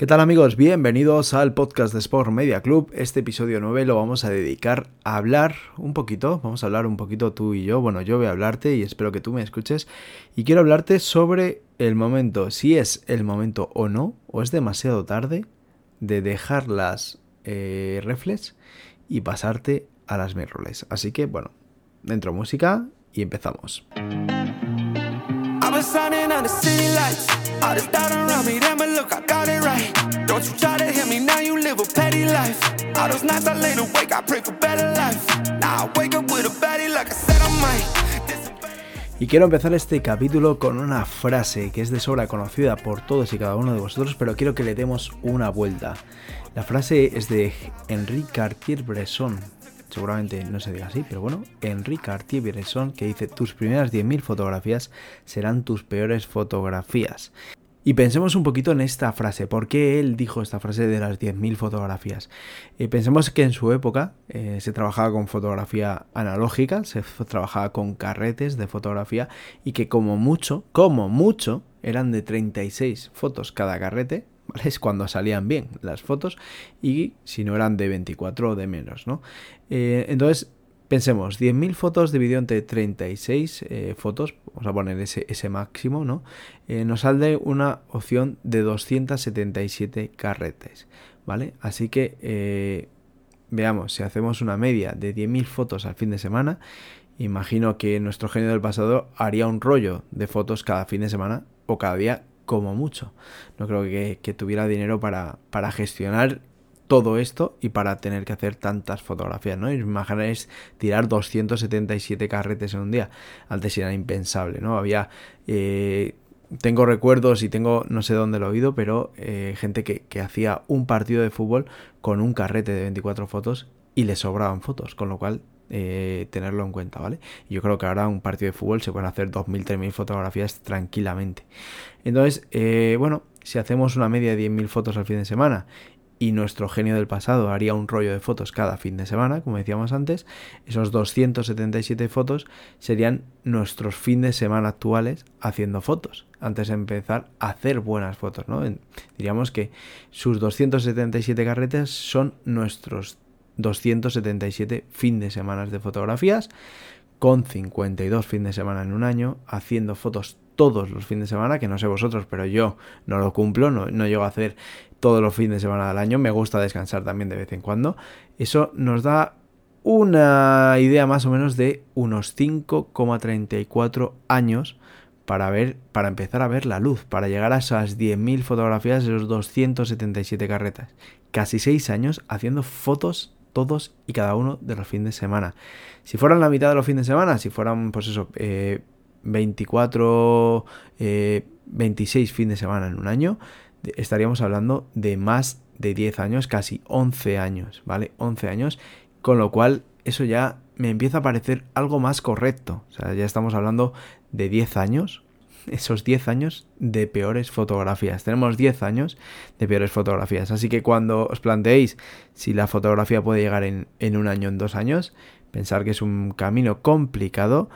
¿Qué tal amigos? Bienvenidos al podcast de Sport Media Club. Este episodio 9 lo vamos a dedicar a hablar un poquito, vamos a hablar un poquito tú y yo, bueno yo voy a hablarte y espero que tú me escuches y quiero hablarte sobre el momento, si es el momento o no, o es demasiado tarde de dejar las eh, reflex y pasarte a las mirrorless. Así que bueno, dentro música y empezamos. Y quiero empezar este capítulo con una frase que es de sobra conocida por todos y cada uno de vosotros, pero quiero que le demos una vuelta. La frase es de Henri Cartier-Bresson, seguramente no se diga así, pero bueno, Enrique Cartier-Bresson que dice tus primeras 10.000 fotografías serán tus peores fotografías. Y pensemos un poquito en esta frase. ¿Por qué él dijo esta frase de las 10.000 fotografías? Eh, pensemos que en su época eh, se trabajaba con fotografía analógica, se trabajaba con carretes de fotografía y que como mucho, como mucho, eran de 36 fotos cada carrete, es cuando salían bien las fotos y si no eran de 24 o de menos, ¿no? Eh, entonces, pensemos, 10.000 fotos dividido entre 36 eh, fotos, vamos a poner ese, máximo, ¿no? Eh, nos sale una opción de 277 carretes, ¿vale? Así que, veamos, si hacemos una media de 10.000 fotos al fin de semana, imagino que nuestro genio del pasado haría un rollo de fotos cada fin de semana o cada día como mucho. No creo que, tuviera dinero para, gestionar todo esto y para tener que hacer tantas fotografías, ¿no? Imagináis tirar 277 carretes en un día. Antes era impensable, ¿no? Había... Eh, tengo recuerdos y tengo, no sé dónde lo he oído, pero eh, gente que, hacía un partido de fútbol con un carrete de 24 fotos y le sobraban fotos, con lo cual eh, tenerlo en cuenta, ¿vale? Yo creo que ahora un partido de fútbol se pueden hacer 2.000, 3.000 fotografías tranquilamente. Entonces, bueno, si hacemos una media de 10.000 fotos al fin de semana y nuestro genio del pasado haría un rollo de fotos cada fin de semana, como decíamos antes, esos 277 fotos serían nuestros fines de semana actuales haciendo fotos, antes de empezar a hacer buenas fotos, ¿no? Diríamos que sus 277 carretes son nuestros 277 fin de semana de fotografías, con 52 fin de semana en un año, haciendo fotos todos los fines de semana, que no sé vosotros, pero yo no lo cumplo, no, no llego a hacer todos los fines de semana del año, me gusta descansar también de vez en cuando. Eso nos da una idea más o menos de unos 5,34 años para ver, para empezar a ver la luz, para llegar a esas 10.000 fotografías de los 277 carretas. Casi 6 años haciendo fotos todos y cada uno de los fines de semana. Si fueran la mitad de los fines de semana, si fueran, pues eso, 24, eh, 26 eh, fines de semana en un año, estaríamos hablando de más de 10 años, casi 11 años, ¿vale? 11 años, con lo cual eso ya me empieza a parecer algo más correcto. O sea, ya estamos hablando de 10 años esos 10 años de peores fotografías. Tenemos 10 años de peores fotografías. Así que cuando os planteéis si la fotografía puede llegar en, en un año, en dos años, pensar que es un camino complicado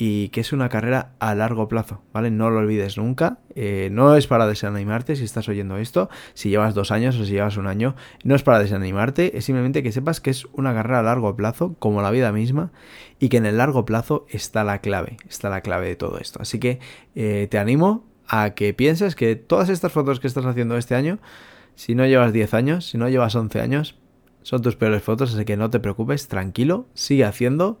y que es una carrera a largo plazo, ¿vale? No lo olvides nunca. Eh, no es para desanimarte si estás oyendo esto, si llevas dos años o si llevas un año. No es para desanimarte, es simplemente que sepas que es una carrera a largo plazo, como la vida misma, y que en el largo plazo está la clave, está la clave de todo esto. Así que eh, te animo a que pienses que todas estas fotos que estás haciendo este año, si no llevas 10 años, si no llevas 11 años, son tus peores fotos, así que no te preocupes, tranquilo, sigue haciendo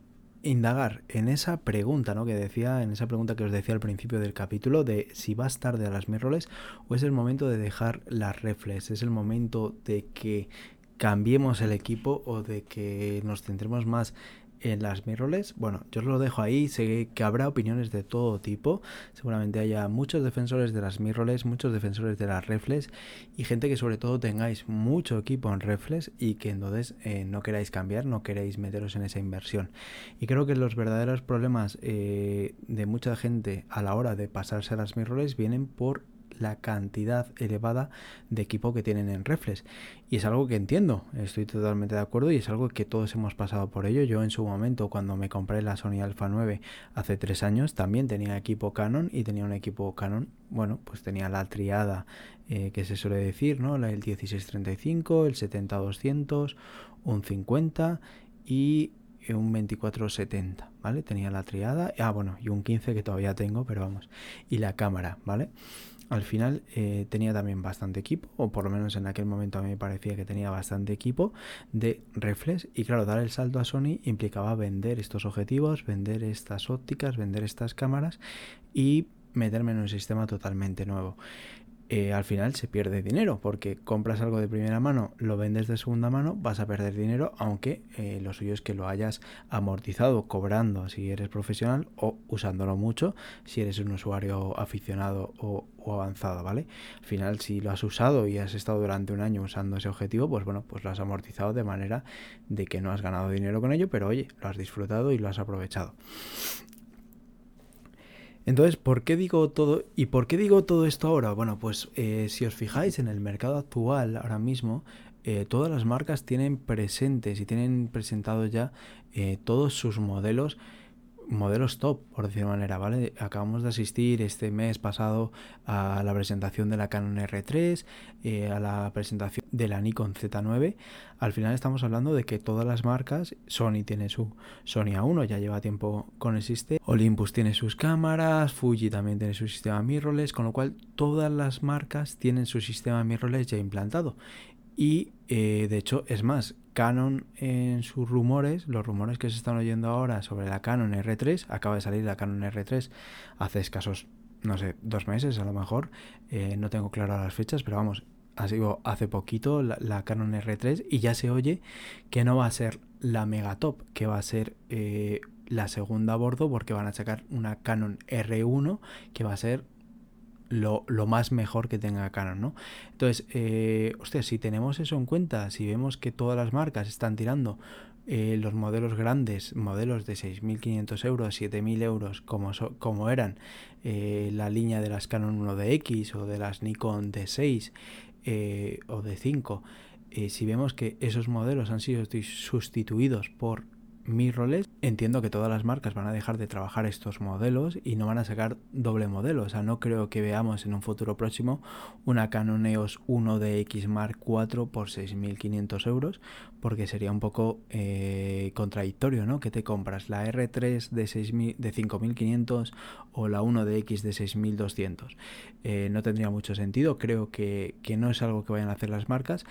indagar en esa pregunta, ¿no? Que decía, en esa pregunta que os decía al principio del capítulo, de si vas tarde a las mirrorless o es el momento de dejar las reflex, es el momento de que cambiemos el equipo o de que nos centremos más en las mirrorless, bueno, yo os lo dejo ahí, sé que habrá opiniones de todo tipo, seguramente haya muchos defensores de las mirrorless, muchos defensores de las reflex y gente que sobre todo tengáis mucho equipo en reflex y que entonces eh, no queráis cambiar, no queréis meteros en esa inversión. Y creo que los verdaderos problemas eh, de mucha gente a la hora de pasarse a las mirrorless vienen por la cantidad elevada de equipo que tienen en reflex. Y es algo que entiendo, estoy totalmente de acuerdo y es algo que todos hemos pasado por ello. Yo en su momento, cuando me compré la Sony Alpha 9 hace tres años, también tenía equipo Canon y tenía un equipo Canon, bueno, pues tenía la triada eh, que se suele decir, ¿no? El 1635, el 70-200, un 50 y un 2470, ¿vale? Tenía la triada, ah, bueno, y un 15 que todavía tengo, pero vamos, y la cámara, ¿vale? Al final eh, tenía también bastante equipo, o por lo menos en aquel momento a mí me parecía que tenía bastante equipo de reflex. Y claro, dar el salto a Sony implicaba vender estos objetivos, vender estas ópticas, vender estas cámaras y meterme en un sistema totalmente nuevo. Eh, al final se pierde dinero porque compras algo de primera mano, lo vendes de segunda mano, vas a perder dinero, aunque eh, lo suyo es que lo hayas amortizado cobrando si eres profesional o usándolo mucho si eres un usuario aficionado o, avanzado, ¿vale? Al final si lo has usado y has estado durante un año usando ese objetivo, pues bueno, pues lo has amortizado de manera de que no has ganado dinero con ello, pero oye, lo has disfrutado y lo has aprovechado. Entonces, ¿por qué digo todo y por qué digo todo esto ahora? Bueno, pues eh, si os fijáis en el mercado actual ahora mismo, eh, todas las marcas tienen presentes y tienen presentados ya eh, todos sus modelos modelos top, por decir de manera, ¿vale? Acabamos de asistir este mes pasado a la presentación de la Canon R3, a la presentación de la Nikon Z9. Al final estamos hablando de que todas las marcas, Sony tiene su Sony A1, ya lleva tiempo con el sistema, Olympus tiene sus cámaras, Fuji también tiene su sistema mirrorless, con lo cual todas las marcas tienen su sistema mirrorless ya implantado. Y eh, de hecho, es más, Canon en sus rumores, los rumores que se están oyendo ahora sobre la Canon R3, acaba de salir la Canon R3 hace escasos, no sé, dos meses a lo mejor, eh, no tengo claras las fechas, pero vamos, ha sido hace poquito la, Canon R3 y ya se oye que no va a ser la Megatop, que va a ser eh, la segunda a bordo porque van a sacar una Canon R1 que va a ser lo, más mejor que tenga Canon, ¿no? Entonces, eh, hostia, si tenemos eso en cuenta, si vemos que todas las marcas están tirando eh, los modelos grandes, modelos de 6.500 euros, 7.000 euros, como, como eran eh, la línea de las Canon 1DX o de las Nikon D6 eh, o D5, si vemos que esos modelos han sido sustituidos por mirrorless, entiendo que todas las marcas van a dejar de trabajar estos modelos y no van a sacar doble modelo. O sea, no creo que veamos en un futuro próximo una Canon EOS 1 X Mark IV por 6.500 euros, porque sería un poco eh, contradictorio, ¿no? Que te compras la R3 de, de 5.500 o la 1 X de 6.200. Eh, no tendría mucho sentido. Creo que, no es algo que vayan a hacer las marcas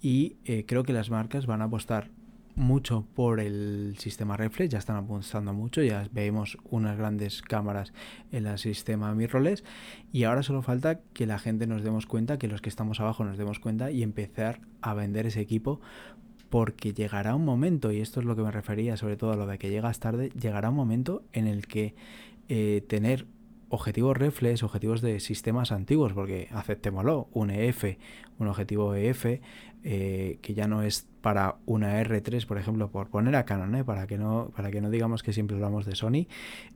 y eh, creo que las marcas van a apostar mucho por el sistema reflex, ya están avanzando mucho, ya vemos unas grandes cámaras en el sistema mirrorless y ahora solo falta que la gente nos demos cuenta, que los que estamos abajo nos demos cuenta y empezar a vender ese equipo porque llegará un momento, y esto es lo que me refería sobre todo a lo de que llegas tarde, llegará un momento en el que eh, tener objetivos reflex, objetivos de sistemas antiguos, porque aceptémoslo, un EF, un objetivo EF, eh, que ya no es para una R3, por ejemplo, por poner a Canon, ¿eh? para, que no, digamos que siempre hablamos de Sony,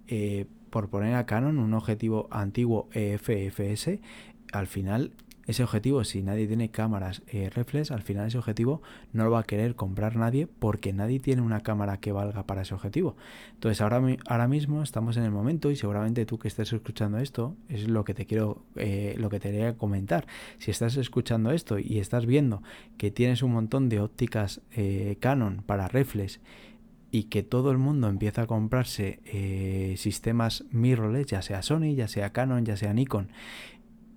eh, por poner a Canon un objetivo antiguo EF, EFS, al final ese objetivo, si nadie tiene cámaras eh, reflex, al final ese objetivo no lo va a querer comprar nadie porque nadie tiene una cámara que valga para ese objetivo. Entonces ahora, ahora mismo estamos en el momento y seguramente tú que estés escuchando esto es lo que te quiero, eh, lo que te quería comentar. Si estás escuchando esto y estás viendo que tienes un montón de ópticas eh, Canon para reflex y que todo el mundo empieza a comprarse eh, sistemas mirrorless, ya sea Sony, ya sea Canon, ya sea Nikon,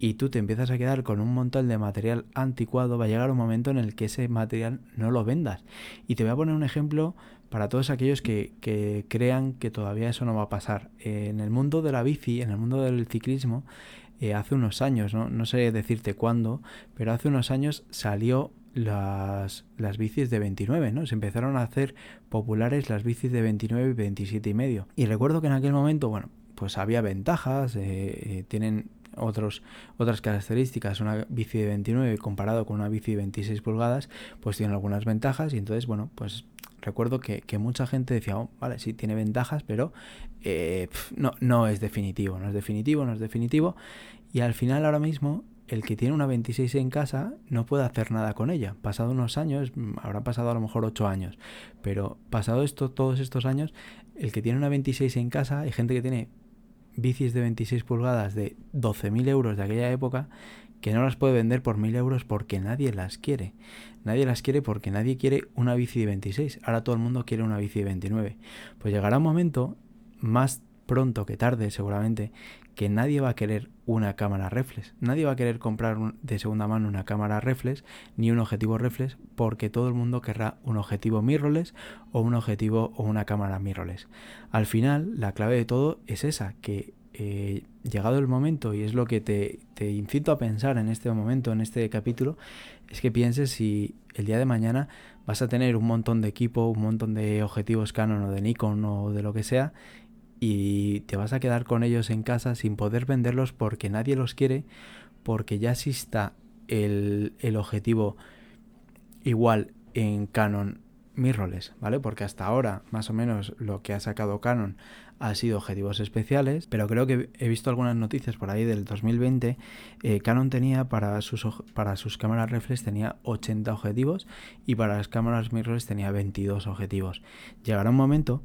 y tú te empiezas a quedar con un montón de material anticuado, va a llegar un momento en el que ese material no lo vendas. Y te voy a poner un ejemplo para todos aquellos que, crean que todavía eso no va a pasar. en el mundo de la bici, en el mundo del ciclismo, eh, hace unos años, ¿no? no sé decirte cuándo, pero hace unos años salió las, las bicis de 29, ¿no? Se empezaron a hacer populares las bicis de 29 y 27 y medio. Y recuerdo que en aquel momento, bueno, pues había ventajas, eh, eh, tienen otros, otras características. Una bici de 29 comparado con una bici de 26 pulgadas, pues tiene algunas ventajas y entonces, bueno, pues recuerdo que, mucha gente decía, oh, vale, sí, tiene ventajas, pero eh, no, no es definitivo, no es definitivo, no es definitivo. Y al final ahora mismo el que tiene una 26 en casa no puede hacer nada con ella. Pasado unos años, habrá pasado a lo mejor 8 años, pero pasado esto, todos estos años, el que tiene una 26 en casa, hay gente que tiene bicis de 26 pulgadas de 12.000 euros de aquella época que no las puede vender por 1.000 euros porque nadie las quiere. Nadie las quiere porque nadie quiere una bici de 26. Ahora todo el mundo quiere una bici de 29. Pues llegará un momento, más pronto que tarde seguramente, que nadie va a querer una cámara reflex. Nadie va a querer comprar de segunda mano una cámara reflex ni un objetivo reflex porque todo el mundo querrá un objetivo mirrorless o un objetivo o una cámara mirrorless. Al final, la clave de todo es esa, que eh, llegado el momento, y es lo que te, te incito a pensar en este momento, en este capítulo, es que pienses si el día de mañana vas a tener un montón de equipo, un montón de objetivos Canon o de Nikon o de lo que sea, y te vas a quedar con ellos en casa sin poder venderlos porque nadie los quiere, porque ya exista el, el objetivo igual en Canon mirrorless, ¿vale? Porque hasta ahora, más o menos, lo que ha sacado Canon ha sido objetivos especiales, pero creo que he visto algunas noticias por ahí del 2020. Eh, Canon tenía para sus, para sus cámaras reflex tenía 80 objetivos y para las cámaras mirrorless tenía 22 objetivos. Llegará un momento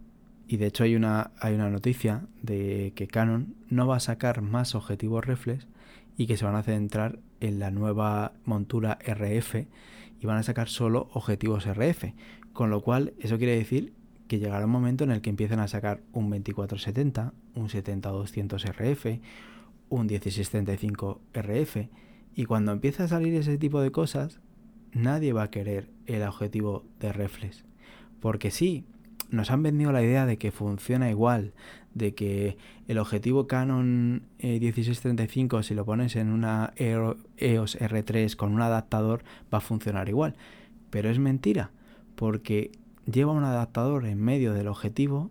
y de hecho hay una, hay una noticia de que Canon no va a sacar más objetivos reflex y que se van a centrar en la nueva montura RF y van a sacar solo objetivos RF. Con lo cual, eso quiere decir que llegará un momento en el que empiecen a sacar un 2470, un 70-200 RF, un 1635 RF. Y cuando empieza a salir ese tipo de cosas, nadie va a querer el objetivo de reflex. Porque sí, nos han vendido la idea de que funciona igual, de que el objetivo Canon 1635 eh, si lo pones en una EOS R3 con un adaptador va a funcionar igual. Pero es mentira, porque lleva un adaptador en medio del objetivo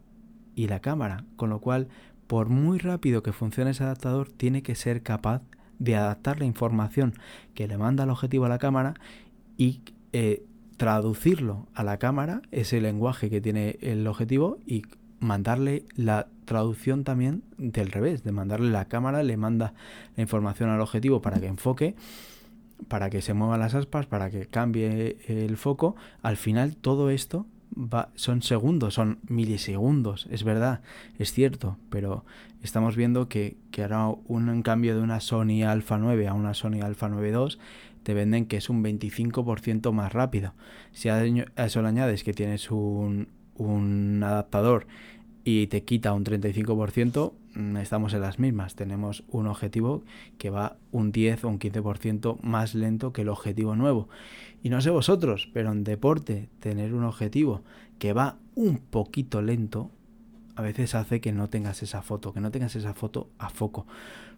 y la cámara, con lo cual por muy rápido que funcione ese adaptador tiene que ser capaz de adaptar la información que le manda el objetivo a la cámara y eh, traducirlo a la cámara, ese lenguaje que tiene el objetivo, y mandarle la traducción también del revés, de mandarle la cámara, le manda la información al objetivo para que enfoque, para que se muevan las aspas, para que cambie el foco. Al final todo esto va, son segundos, son milisegundos, es verdad, es cierto, pero estamos viendo que, que ahora un cambio de una Sony Alpha 9 a una Sony Alpha 9 II te venden que es un 25% más rápido. Si a eso le añades que tienes un, adaptador y te quita un 35%, mm, estamos en las mismas. Tenemos un objetivo que va un 10 o un 15% más lento que el objetivo nuevo. Y no sé vosotros, pero en deporte tener un objetivo que va un poquito lento a veces hace que no tengas esa foto, que no tengas esa foto a foco.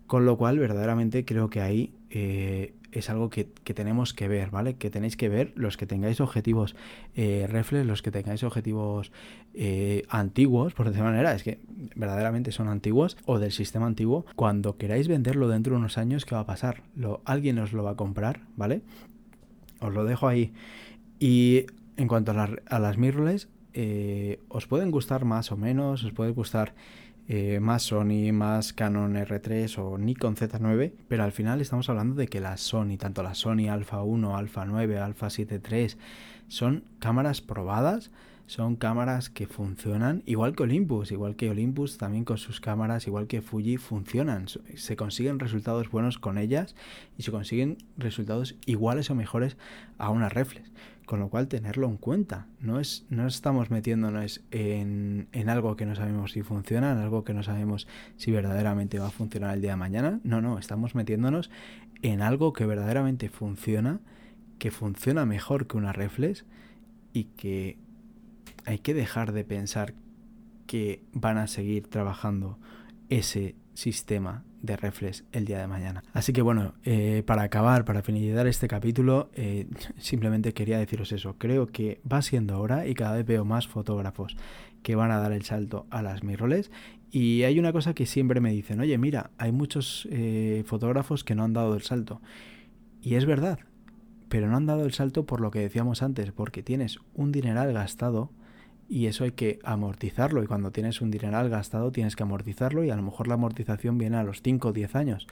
Con lo cual, verdaderamente creo que ahí eh, es algo que, tenemos que ver, ¿vale? Que tenéis que ver los que tengáis objetivos eh, reflex, los que tengáis objetivos eh, antiguos, por decirlo manera, es que verdaderamente son antiguos o del sistema antiguo. Cuando queráis venderlo dentro de unos años, ¿qué va a pasar? Lo, alguien os lo va a comprar, ¿vale? Os lo dejo ahí. Y en cuanto a, a las mirrorless, os pueden gustar más o menos, os puede gustar eh, más Sony, más Canon R3 o Nikon Z9, pero al final estamos hablando de que la Sony, tanto la Sony Alpha 1, Alpha 9, Alpha 7 III, son cámaras probadas, son cámaras que funcionan igual que Olympus, igual que Olympus también con sus cámaras, igual que Fuji, funcionan. Se consiguen resultados buenos con ellas y se consiguen resultados iguales o mejores a una reflex. Con lo cual tenerlo en cuenta. No, es, no estamos metiéndonos en, en algo que no sabemos si funciona, en algo que no sabemos si verdaderamente va a funcionar el día de mañana. No, no, estamos metiéndonos en algo que verdaderamente funciona, que funciona mejor que una reflex y que hay que dejar de pensar que van a seguir trabajando ese sistema de reflex el día de mañana. Así que bueno, eh, para acabar, para finalizar este capítulo, eh, simplemente quería deciros eso. Creo que va siendo hora y cada vez veo más fotógrafos que van a dar el salto a las mirrorless. Y hay una cosa que siempre me dicen, oye, mira, hay muchos eh, fotógrafos que no han dado el salto. Y es verdad, pero no han dado el salto por lo que decíamos antes, porque tienes un dineral gastado y eso hay que amortizarlo y cuando tienes un dineral gastado tienes que amortizarlo y a lo mejor la amortización viene a los 5 o 10 años.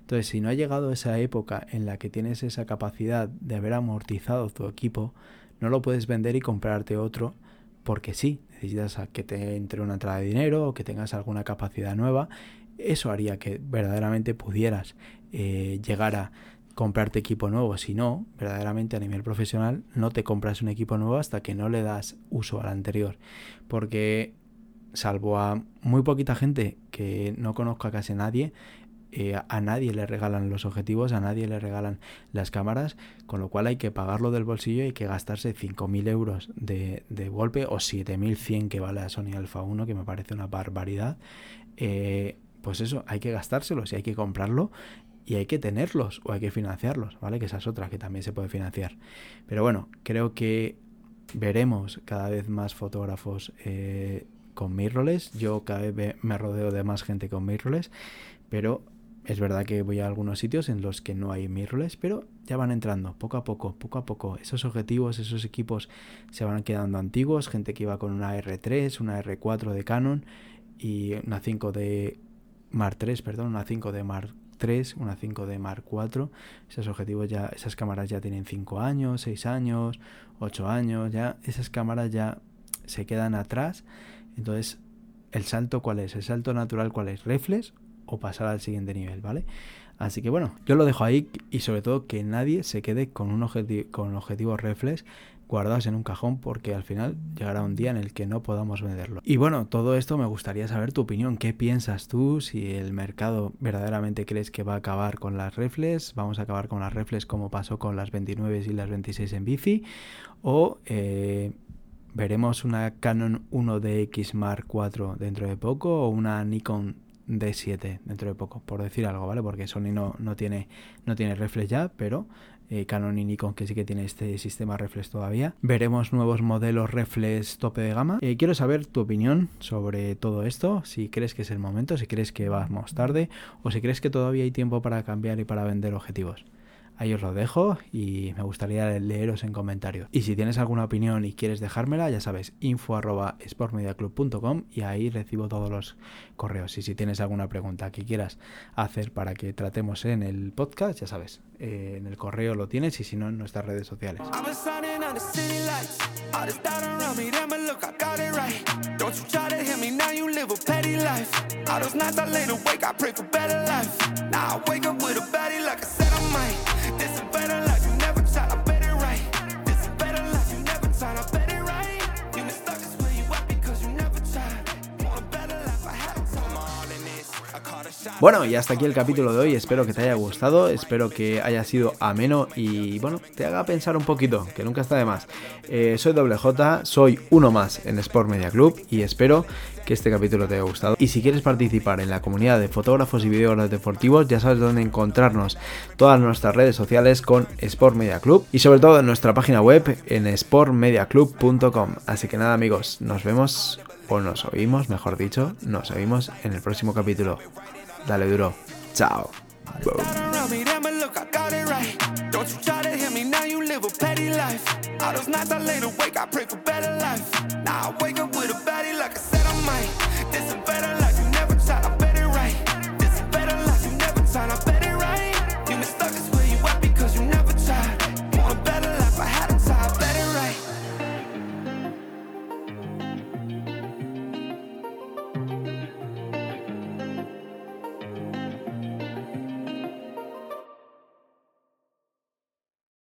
Entonces, si no ha llegado esa época en la que tienes esa capacidad de haber amortizado tu equipo, no lo puedes vender y comprarte otro porque sí, necesitas que te entre una entrada de dinero o que tengas alguna capacidad nueva. Eso haría que verdaderamente pudieras eh, llegar a comprarte equipo nuevo. Si no, verdaderamente a nivel profesional, no te compras un equipo nuevo hasta que no le das uso al anterior. Porque salvo a muy poquita gente que no conozca casi nadie, eh, a nadie le regalan los objetivos, a nadie le regalan las cámaras, con lo cual hay que pagarlo del bolsillo y hay que gastarse 5.000 euros de, de, golpe o 7.100 que vale la Sony Alpha 1, que me parece una barbaridad. Eh, pues eso, hay que gastárselos y hay que comprarlo y hay que tenerlos o hay que financiarlos, ¿vale? Que esa es otra que también se puede financiar. Pero bueno, creo que veremos cada vez más fotógrafos eh, con mirrorless. Yo cada vez me rodeo de más gente con mirrorless, pero es verdad que voy a algunos sitios en los que no hay mirrorless, pero ya van entrando poco a poco, poco a poco. Esos objetivos, esos equipos se van quedando antiguos. Gente que iba con una R3, una R4 de Canon y una 5 de Mark 3, perdón, una 5 de Mark 3, una 5D Mark 4. Esos objetivos ya, esas cámaras ya tienen 5 años, 6 años, 8 años, ya esas cámaras ya se quedan atrás. Entonces, ¿el salto cuál es? ¿El salto natural cuál es? ¿Reflex o pasar al siguiente nivel, ¿vale? Así que bueno, yo lo dejo ahí y sobre todo que nadie se quede con un objetivo, con objetivos reflex guardados en un cajón porque al final llegará un día en el que no podamos venderlo. Y bueno, todo esto me gustaría saber tu opinión. ¿Qué piensas tú? Si el mercado verdaderamente crees que va a acabar con las reflex, vamos a acabar con las reflex como pasó con las 29 y las 26 en bici, o eh, veremos una Canon 1DX Mark IV dentro de poco o una Nikon D7 dentro de poco, por decir algo, ¿vale? Porque Sony no, no tiene, no tiene ya, pero eh, Canon y Nikon que sí que tiene este sistema reflex todavía. Veremos nuevos modelos reflex tope de gama. Eh, quiero saber tu opinión sobre todo esto, si crees que es el momento, si crees que vamos tarde o si crees que todavía hay tiempo para cambiar y para vender objetivos. Ahí os lo dejo y me gustaría leeros en comentarios. Y si tienes alguna opinión y quieres dejármela, ya sabes, info arroba sportmediaclub.com y ahí recibo todos los correos. Y si tienes alguna pregunta que quieras hacer para que tratemos en el podcast, ya sabes, eh, en el correo lo tienes y si no en nuestras redes sociales. Bueno, y hasta aquí el capítulo de hoy. Espero que te haya gustado, espero que haya sido ameno y bueno, te haga pensar un poquito, que nunca está de más. Eh, soy Doble J, soy uno más en Sport Media Club y espero que este capítulo te haya gustado. Y si quieres participar en la comunidad de fotógrafos y videógrafos deportivos, ya sabes dónde encontrarnos todas nuestras redes sociales con Sport Media Club y sobre todo en nuestra página web en sportmediaclub.com. Así que nada amigos, nos vemos o nos oímos, mejor dicho, nos oímos en el próximo capítulo. Dale, duro. Chao. Bye.